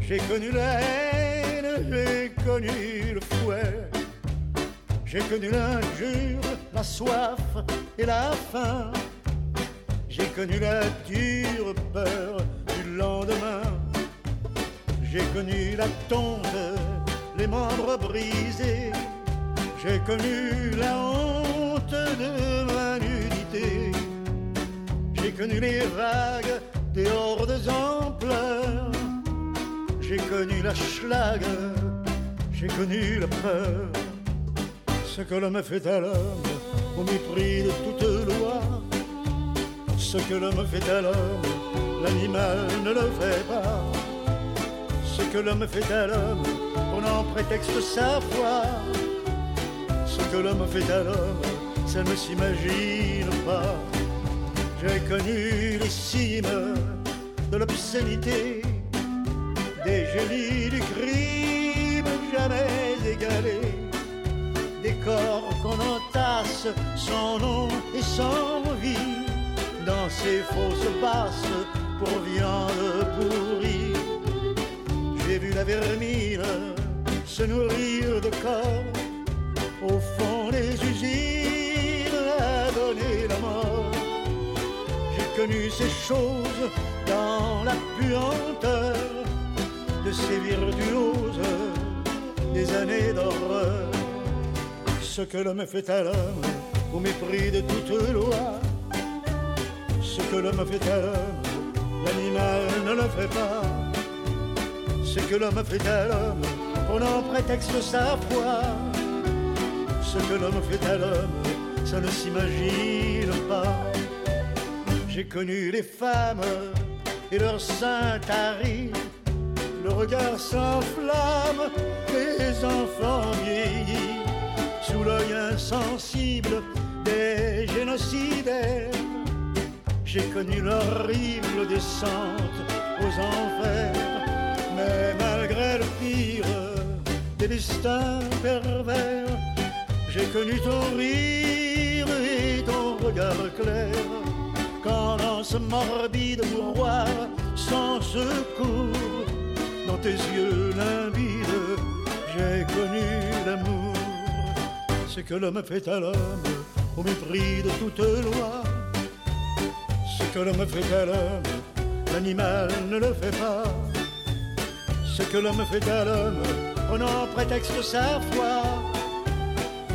j'ai connu la haine, j'ai connu le fouet, j'ai connu l'injure, la soif et la faim, j'ai connu la dure peur du lendemain, j'ai connu la tombe, les membres brisés, j'ai connu la honte de ma nudité. j'ai connu les vagues des hordes en pleurs. J'ai connu la schlag, j'ai connu la peur. Ce que l'homme fait à l'homme, au mépris de toute loi. Ce que l'homme fait à l'homme, l'animal ne le fait pas. Ce que l'homme fait à l'homme, on en prétexte sa foi. Ce que l'homme fait à l'homme, ça ne s'imagine pas. J'ai connu les cimes de l'obscénité, des génies du crime jamais égalés, des corps qu'on entasse sans nom et sans vie dans ces fausses basses pour viande pourrie. J'ai vu la vermine se nourrir de corps au fond des usines connu ces choses dans la puanteur de ces virtuoses des années d'horreur. Ce que l'homme fait à l'homme au mépris de toute loi. Ce que l'homme fait à l'homme, l'animal ne le fait pas. Ce que l'homme fait à l'homme, on en prétexte sa foi. Ce que l'homme fait à l'homme, ça ne s'imagine pas. J'ai connu les femmes et leurs seins taris, le regard s'enflamme, les enfants vieillis, sous l'œil insensible des génocidaires. J'ai connu l'horrible descente aux enfers, mais malgré le pire des destins pervers, j'ai connu ton rire et ton regard clair ce morbide mouroir sans secours, dans tes yeux limpides, j'ai connu l'amour. Ce que l'homme fait à l'homme, au mépris de toute loi. Ce que l'homme fait à l'homme, l'animal ne le fait pas. Ce que l'homme fait à l'homme, prenant prétexte sa foi.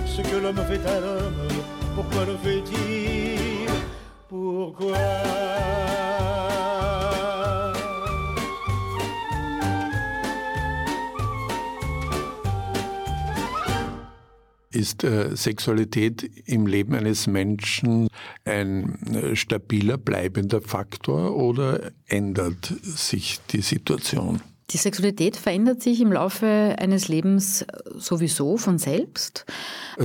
Ce que l'homme fait à l'homme, pourquoi le fait-il? Ist äh, Sexualität im Leben eines Menschen ein äh, stabiler, bleibender Faktor oder ändert sich die Situation? Die Sexualität verändert sich im Laufe eines Lebens sowieso von selbst.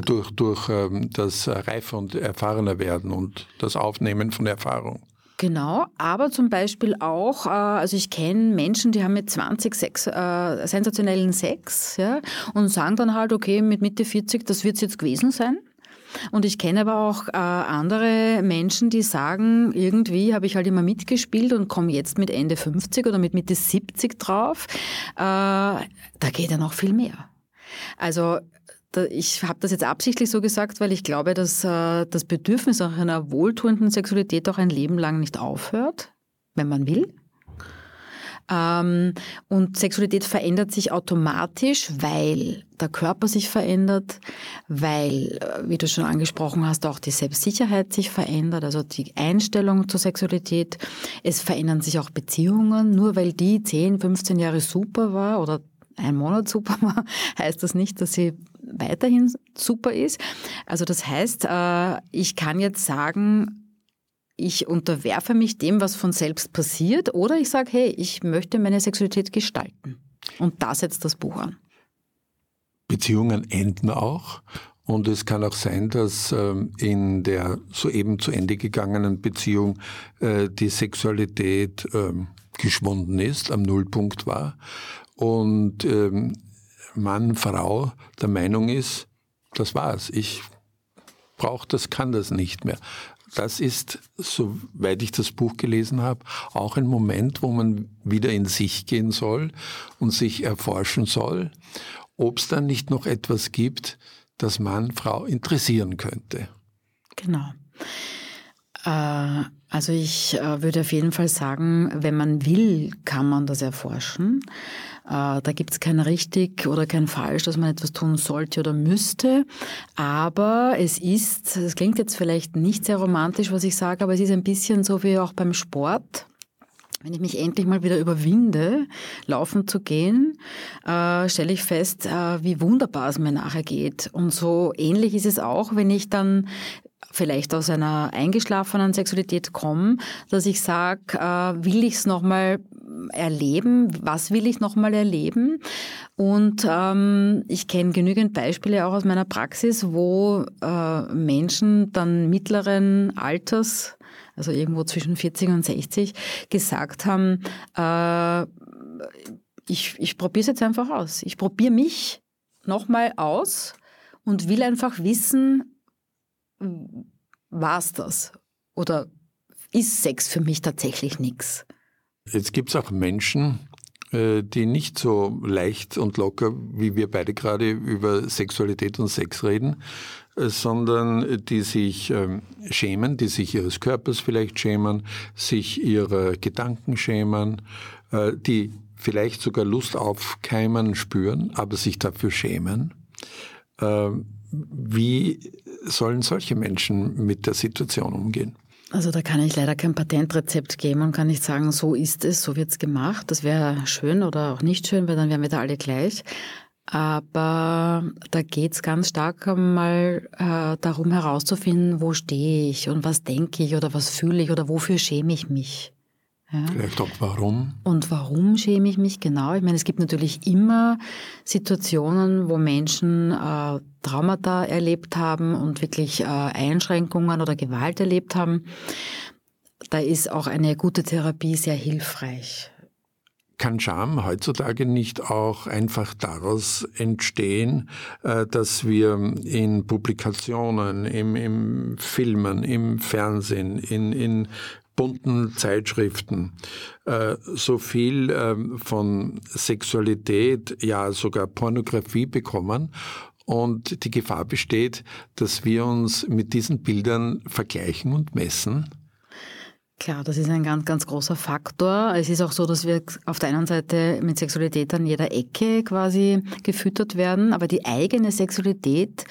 Durch, durch ähm, das Reifer und Erfahrener werden und das Aufnehmen von Erfahrung. Genau, aber zum Beispiel auch, äh, also ich kenne Menschen, die haben mit 20 Sex, äh, sensationellen Sex ja, und sagen dann halt, okay, mit Mitte 40, das wird es jetzt gewesen sein. Und ich kenne aber auch äh, andere Menschen, die sagen, irgendwie habe ich halt immer mitgespielt und komme jetzt mit Ende 50 oder mit Mitte 70 drauf. Äh, da geht ja noch viel mehr. Also ich habe das jetzt absichtlich so gesagt, weil ich glaube, dass äh, das Bedürfnis nach einer wohltuenden Sexualität auch ein Leben lang nicht aufhört, wenn man will. Ähm, und Sexualität verändert sich automatisch, weil der Körper sich verändert, weil, äh, wie du schon angesprochen hast, auch die Selbstsicherheit sich verändert, also die Einstellung zur Sexualität. Es verändern sich auch Beziehungen. Nur weil die 10, 15 Jahre super war oder ein Monat super war, heißt das nicht, dass sie weiterhin super ist. Also das heißt, äh, ich kann jetzt sagen, ich unterwerfe mich dem, was von selbst passiert, oder ich sage, hey, ich möchte meine Sexualität gestalten. Und da setzt das Buch an. Beziehungen enden auch. Und es kann auch sein, dass ähm, in der soeben zu Ende gegangenen Beziehung äh, die Sexualität ähm, geschwunden ist, am Nullpunkt war. Und ähm, Mann, Frau der Meinung ist, das war's. Ich brauche das, kann das nicht mehr das ist, soweit ich das Buch gelesen habe, auch ein Moment, wo man wieder in sich gehen soll und sich erforschen soll, ob es dann nicht noch etwas gibt, das Mann, Frau interessieren könnte. Genau. Äh, also ich äh, würde auf jeden Fall sagen, wenn man will, kann man das erforschen. Äh, da gibt es kein richtig oder kein falsch, dass man etwas tun sollte oder müsste. Aber es ist, es klingt jetzt vielleicht nicht sehr romantisch, was ich sage, aber es ist ein bisschen so wie auch beim Sport. Wenn ich mich endlich mal wieder überwinde, laufen zu gehen, äh, stelle ich fest, äh, wie wunderbar es mir nachher geht. Und so ähnlich ist es auch, wenn ich dann vielleicht aus einer eingeschlafenen Sexualität komme, dass ich sage, äh, will ich es nochmal erleben? Was will ich nochmal erleben? Und ähm, ich kenne genügend Beispiele auch aus meiner Praxis, wo äh, Menschen dann mittleren Alters, also irgendwo zwischen 40 und 60, gesagt haben, äh, ich, ich probiere es jetzt einfach aus. Ich probiere mich nochmal aus und will einfach wissen, war es das? Oder ist Sex für mich tatsächlich nichts? Jetzt gibt es auch Menschen, äh, die nicht so leicht und locker, wie wir beide gerade über Sexualität und Sex reden, äh, sondern die sich ähm, schämen, die sich ihres Körpers vielleicht schämen, sich ihrer Gedanken schämen, äh, die vielleicht sogar Lust auf Keimen spüren, aber sich dafür schämen. Ähm, wie sollen solche Menschen mit der Situation umgehen? Also da kann ich leider kein Patentrezept geben und kann nicht sagen, so ist es, so wird es gemacht. Das wäre schön oder auch nicht schön, weil dann wären wir da alle gleich. Aber da geht es ganz stark einmal äh, darum herauszufinden, wo stehe ich und was denke ich oder was fühle ich oder wofür schäme ich mich. Ja. Vielleicht auch warum. Und warum schäme ich mich genau? Ich meine, es gibt natürlich immer Situationen, wo Menschen äh, Traumata erlebt haben und wirklich äh, Einschränkungen oder Gewalt erlebt haben. Da ist auch eine gute Therapie sehr hilfreich. Kann Scham heutzutage nicht auch einfach daraus entstehen, äh, dass wir in Publikationen, im, im Filmen, im Fernsehen, in, in bunten Zeitschriften äh, so viel ähm, von Sexualität, ja sogar Pornografie bekommen und die Gefahr besteht, dass wir uns mit diesen Bildern vergleichen und messen. Klar, das ist ein ganz, ganz großer Faktor. Es ist auch so, dass wir auf der einen Seite mit Sexualität an jeder Ecke quasi gefüttert werden, aber die eigene Sexualität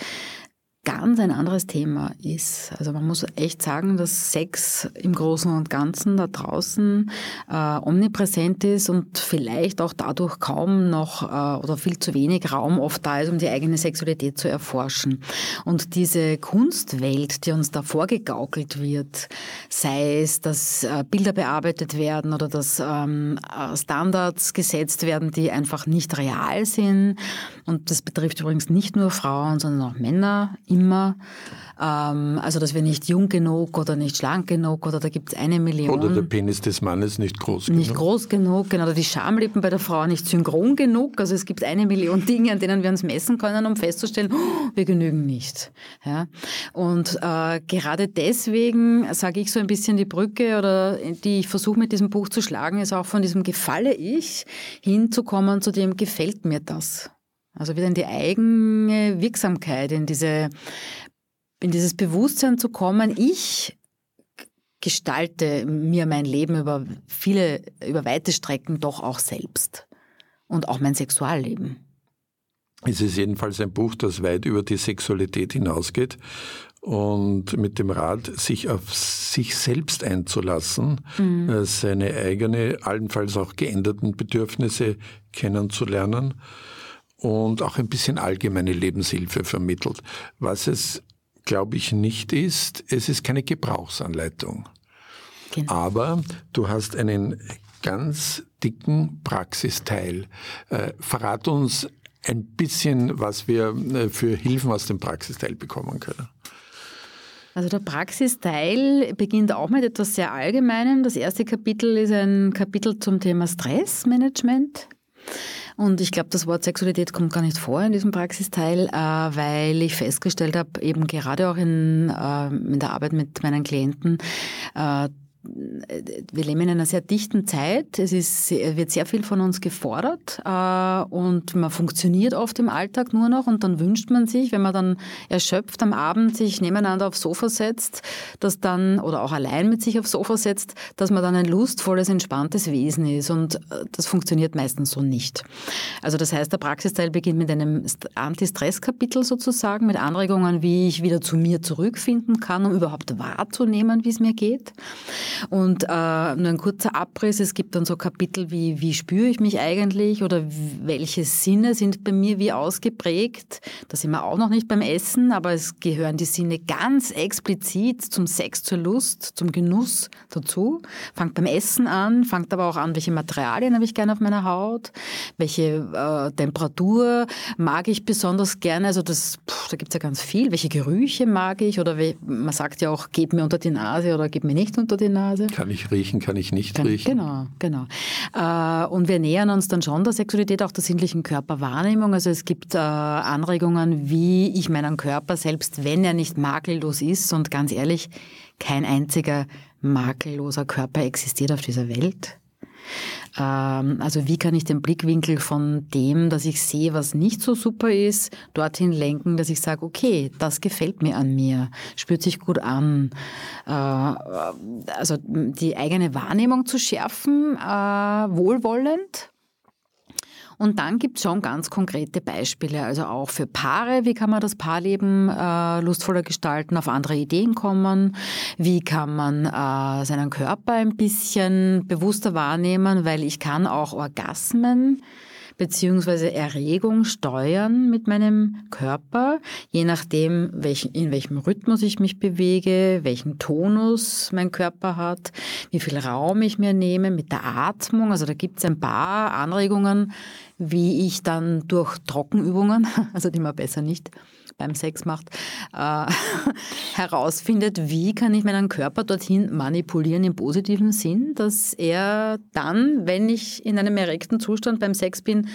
ganz ein anderes Thema ist. Also man muss echt sagen, dass Sex im Großen und Ganzen da draußen äh, omnipräsent ist und vielleicht auch dadurch kaum noch äh, oder viel zu wenig Raum oft da ist, um die eigene Sexualität zu erforschen. Und diese Kunstwelt, die uns da vorgegaukelt wird, sei es, dass äh, Bilder bearbeitet werden oder dass ähm, äh, Standards gesetzt werden, die einfach nicht real sind. Und das betrifft übrigens nicht nur Frauen, sondern auch Männer immer. Ähm, also, dass wir nicht jung genug oder nicht schlank genug oder da gibt es eine Million. Oder der Penis des Mannes nicht groß genug. Nicht groß genug, genau. Oder die Schamlippen bei der Frau nicht synchron genug. Also es gibt eine Million Dinge, an denen wir uns messen können, um festzustellen, oh, wir genügen nicht. Ja? Und äh, gerade deswegen sage ich so ein bisschen die Brücke oder die ich versuche mit diesem Buch zu schlagen, ist auch von diesem Gefalle ich hinzukommen zu dem gefällt mir das. Also wieder in die eigene Wirksamkeit, in, diese, in dieses Bewusstsein zu kommen, ich gestalte mir mein Leben über viele, über weite Strecken doch auch selbst. Und auch mein Sexualleben. Es ist jedenfalls ein Buch, das weit über die Sexualität hinausgeht und mit dem Rat, sich auf sich selbst einzulassen, mhm. Äh, seine eigene, allenfalls auch geänderten Bedürfnisse kennenzulernen und auch ein bisschen allgemeine Lebenshilfe vermittelt. Was es, glaube ich, nicht ist, es ist keine Gebrauchsanleitung. Genau. Aber du hast einen ganz dicken Praxisteil. Äh, verrat uns ein bisschen, was wir äh, für Hilfen aus dem Praxisteil bekommen können. Also der Praxisteil beginnt auch mit etwas sehr Allgemeinem. Das erste Kapitel ist ein Kapitel zum Thema Stressmanagement. Und ich glaube, das Wort Sexualität kommt gar nicht vor in diesem Praxisteil, äh, weil ich festgestellt habe, eben gerade auch in, äh, in der Arbeit mit meinen Klienten, äh, wir leben in einer sehr dichten Zeit. Es ist, wird sehr viel von uns gefordert äh, und man funktioniert oft im Alltag nur noch und dann wünscht man sich, wenn man dann erschöpft am Abend sich nebeneinander aufs Sofa setzt, dass dann oder auch allein mit sich aufs Sofa setzt, dass man dann ein lustvolles, entspanntes Wesen ist und äh, das funktioniert meistens so nicht. Also das heißt, der Praxisteil beginnt mit einem Anti-Stress-Kapitel sozusagen, mit Anregungen, wie ich wieder zu mir zurückfinden kann, um überhaupt wahrzunehmen, wie es mir geht. Und äh, nur ein kurzer Abriss, es gibt dann so Kapitel wie, wie spüre ich mich eigentlich oder welche Sinne sind bei mir wie ausgeprägt. Da sind wir auch noch nicht beim Essen, aber es gehören die Sinne ganz explizit zum Sex, zur Lust, zum Genuss dazu. Fangt beim Essen an, fangt aber auch an, welche Materialien habe ich gerne auf meiner Haut, welche äh, Temperatur mag ich besonders gerne. Also das, pff, da gibt es ja ganz viel. Welche Gerüche mag ich oder man sagt ja auch, gib mir unter die Nase oder gib mir nicht unter die Nase. Nase. Kann ich riechen, kann ich nicht Kann- riechen. Genau, genau. Äh, und wir nähern uns dann schon der Sexualität, auch der sinnlichen Körperwahrnehmung. Also es gibt äh, Anregungen, wie ich meinen Körper, selbst wenn er nicht makellos ist, und ganz ehrlich, kein einziger makelloser Körper existiert auf dieser Welt. Ähm, also wie kann ich den Blickwinkel von dem, dass ich sehe, was nicht so super ist, dorthin lenken, dass ich sage, okay, das gefällt mir an mir, spürt sich gut an. Äh, also die eigene Wahrnehmung zu schärfen, äh, wohlwollend. Und dann gibt es schon ganz konkrete Beispiele, also auch für Paare, wie kann man das Paarleben äh, lustvoller gestalten, auf andere Ideen kommen, wie kann man äh, seinen Körper ein bisschen bewusster wahrnehmen, weil ich kann auch Orgasmen beziehungsweise Erregung steuern mit meinem Körper, je nachdem, welchen, in welchem Rhythmus ich mich bewege, welchen Tonus mein Körper hat, wie viel Raum ich mir nehme mit der Atmung. Also da gibt es ein paar Anregungen, wie ich dann durch Trockenübungen, also die man besser nicht beim Sex macht, äh, herausfindet, wie kann ich meinen Körper dorthin manipulieren im positiven Sinn, dass er dann, wenn ich in einem erregten Zustand beim Sex bin,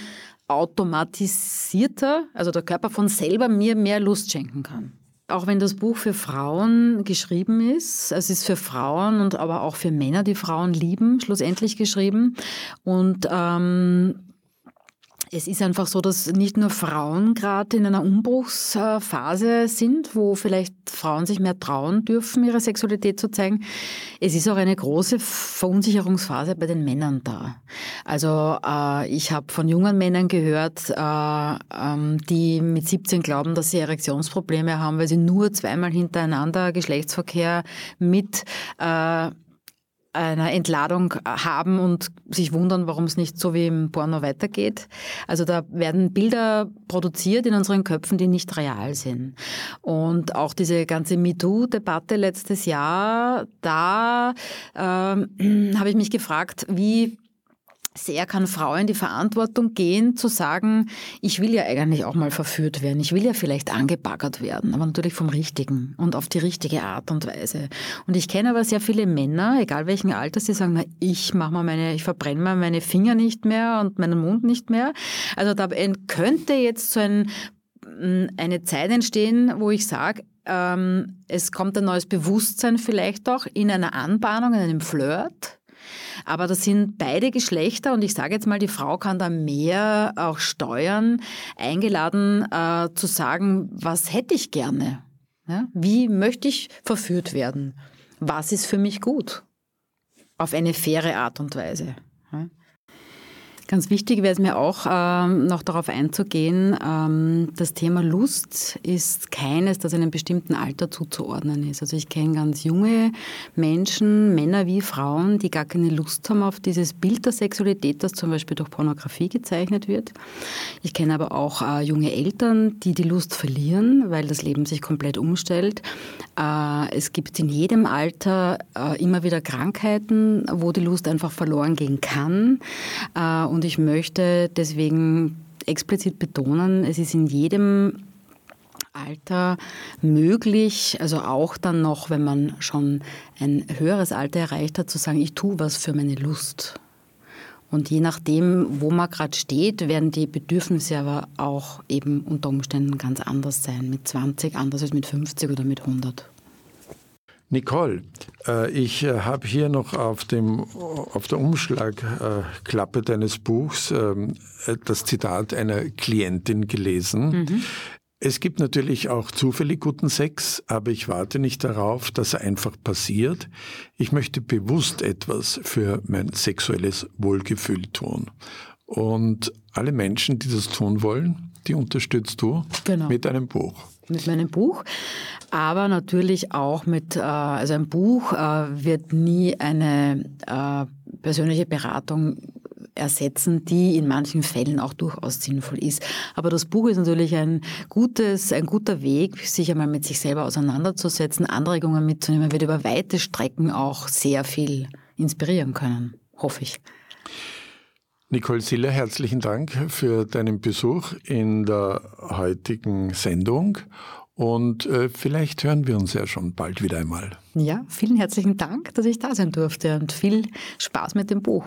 automatisierter, also der Körper von selber mir mehr Lust schenken kann. Auch wenn das Buch für Frauen geschrieben ist, es ist für Frauen und aber auch für Männer, die Frauen lieben, schlussendlich geschrieben. Und ähm, es ist einfach so, dass nicht nur Frauen gerade in einer Umbruchsphase sind, wo vielleicht Frauen sich mehr trauen dürfen, ihre Sexualität zu zeigen. Es ist auch eine große Verunsicherungsphase bei den Männern da. Also äh, ich habe von jungen Männern gehört, äh, ähm, die mit 17 glauben, dass sie Erektionsprobleme haben, weil sie nur zweimal hintereinander Geschlechtsverkehr mit äh, einer Entladung haben und sich wundern, warum es nicht so wie im Porno weitergeht. Also da werden Bilder produziert in unseren Köpfen, die nicht real sind. Und auch diese ganze MeToo-Debatte letztes Jahr, da ähm, habe ich mich gefragt, wie sehr kann Frau in die Verantwortung gehen, zu sagen, ich will ja eigentlich auch mal verführt werden, ich will ja vielleicht angebaggert werden, aber natürlich vom Richtigen und auf die richtige Art und Weise. Und ich kenne aber sehr viele Männer, egal welchen Alters, die sagen, na, ich mach mal meine, ich verbrenne mal meine Finger nicht mehr und meinen Mund nicht mehr. Also da könnte jetzt so ein, eine Zeit entstehen, wo ich sage, ähm, es kommt ein neues Bewusstsein vielleicht auch in einer Anbahnung, in einem Flirt. Aber das sind beide Geschlechter und ich sage jetzt mal, die Frau kann da mehr auch steuern, eingeladen äh, zu sagen, was hätte ich gerne? Ja? Wie möchte ich verführt werden? Was ist für mich gut? Auf eine faire Art und Weise. Ja? Ganz wichtig wäre es mir auch, ähm, noch darauf einzugehen, ähm, das Thema Lust ist keines, das einem bestimmten Alter zuzuordnen ist. Also ich kenne ganz junge Menschen, Männer wie Frauen, die gar keine Lust haben auf dieses Bild der Sexualität, das zum Beispiel durch Pornografie gezeichnet wird. Ich kenne aber auch äh, junge Eltern, die die Lust verlieren, weil das Leben sich komplett umstellt. Äh, es gibt in jedem Alter äh, immer wieder Krankheiten, wo die Lust einfach verloren gehen kann. Äh, und ich möchte deswegen explizit betonen, es ist in jedem Alter möglich, also auch dann noch, wenn man schon ein höheres Alter erreicht hat, zu sagen, ich tue was für meine Lust. Und je nachdem, wo man gerade steht, werden die Bedürfnisse aber auch eben unter Umständen ganz anders sein. Mit 20 anders als mit 50 oder mit 100. Nicole, äh, ich äh, habe hier noch auf, dem, auf der Umschlagklappe deines Buchs ähm, das Zitat einer Klientin gelesen. Mhm. Es gibt natürlich auch zufällig guten Sex, aber ich warte nicht darauf, dass er einfach passiert. Ich möchte bewusst etwas für mein sexuelles Wohlgefühl tun. Und alle Menschen, die das tun wollen, die unterstützt du Genau. mit einem Buch. Mit meinem Buch, aber natürlich auch mit, äh, also ein Buch äh, wird nie eine äh, persönliche Beratung ersetzen, die in manchen Fällen auch durchaus sinnvoll ist. Aber das Buch ist natürlich ein gutes, ein guter Weg, sich einmal mit sich selber auseinanderzusetzen, Anregungen mitzunehmen, wird über weite Strecken auch sehr viel inspirieren können, hoffe ich. Nicole Siller, herzlichen Dank für deinen Besuch in der heutigen Sendung. Und äh, vielleicht hören wir uns ja schon bald wieder einmal. Ja, vielen herzlichen Dank, dass ich da sein durfte und viel Spaß mit dem Buch.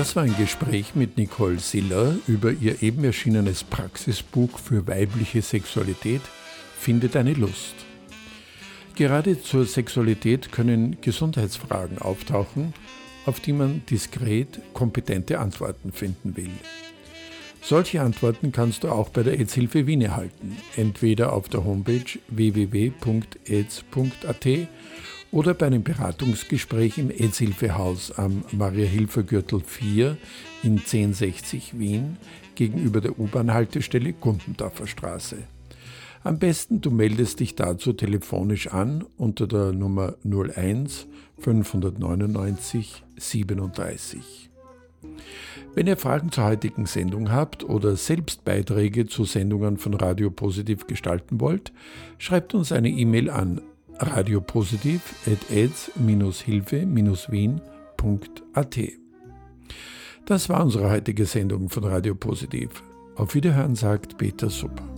Das war ein Gespräch mit Nicole Siller über ihr eben erschienenes Praxisbuch für weibliche Sexualität Findet eine Lust. Gerade zur Sexualität können Gesundheitsfragen auftauchen, auf die man diskret kompetente Antworten finden will. Solche Antworten kannst du auch bei der AIDS-Hilfe Wien erhalten, entweder auf der Homepage www.aids.at oder bei einem Beratungsgespräch im AIDS-Hilfehaus am Maria-Hilfer-Gürtel 4 in 1060 Wien gegenüber der U-Bahn-Haltestelle Gumpendorfer Straße. Am besten du meldest dich dazu telefonisch an unter der Nummer 01 599 37. Wenn ihr Fragen zur heutigen Sendung habt oder selbst Beiträge zu Sendungen von Radio Positiv gestalten wollt, schreibt uns eine E-Mail an radiopositiv at aids-hilfe-wien.at. Das war unsere heutige Sendung von Radio Positiv. Auf Wiederhören sagt Peter Supper.